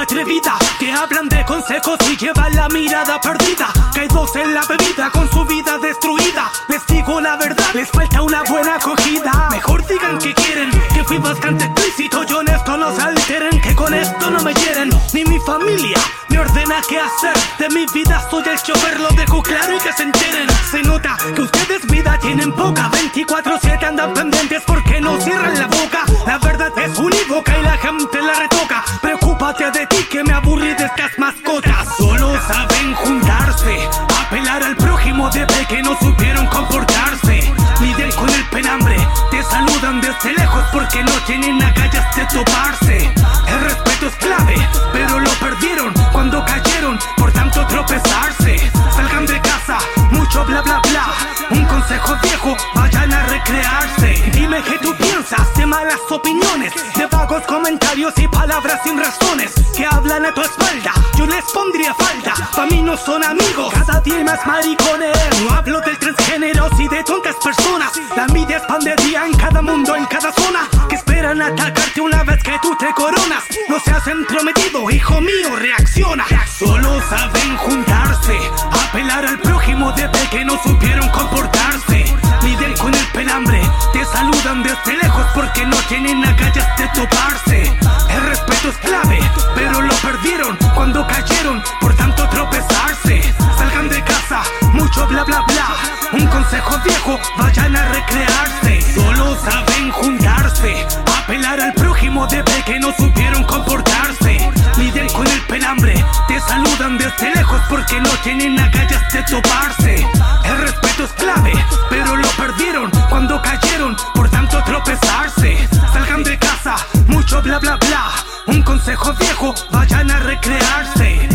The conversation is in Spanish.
atrevida que hablan de consejos y llevan la mirada perdida. Caídos en la bebida con su vida destruida. Les digo la verdad, les falta una buena acogida. Mejor digan que quieren, que fui bastante explícito. Yo en esto no se alteren, que con esto no me hieren. Ni mi familia me ordena qué hacer. De mi vida soy el chofer, lo dejo claro y que se enteren. Se nota que ustedes vida tienen poca. 24-7 andan pendientes porque no cierran la boca. La verdad apelar al prójimo de que no supieron comportarse. Lidian con el penambre, te saludan desde lejos porque no tienen agallas de toparse. El respeto es clave, pero lo perdieron cuando cayeron, por tanto tropezarse. Salgan de casa, mucho bla bla bla. Un consejo viejo, vayan a recrearse. Dime qué tú piensas de malas opiniones, de vagos comentarios y palabras sin razones que hablan a tu espalda. Les pondría falta, pa' mí no son amigos. Cada día más maricones. No hablo del transgéneros y de tontas personas. La envidia es pan en cada mundo, en cada zona. Que esperan atacarte una vez que tú te coronas. No seas entrometido, hijo mío, reacciona. Solo saben juntarse, apelar al prójimo de que no supieron comportarse. Lidian con el penambre, te saludan desde lejos porque no tienen agallas de toparse. Cuando cayeron, por tanto tropezarse. Salgan de casa, mucho bla bla bla. Un consejo viejo, vayan a recrearse. Solo saben juntarse, apelar al prójimo de que no supieron comportarse. Lidian con el penambre, te saludan desde lejos porque no tienen agallas de toparse. El respeto es clave, pero lo perdieron cuando cayeron, por tanto tropezarse. Salgan de casa, mucho bla bla bla. Un consejo viejo, vayan a recrearse.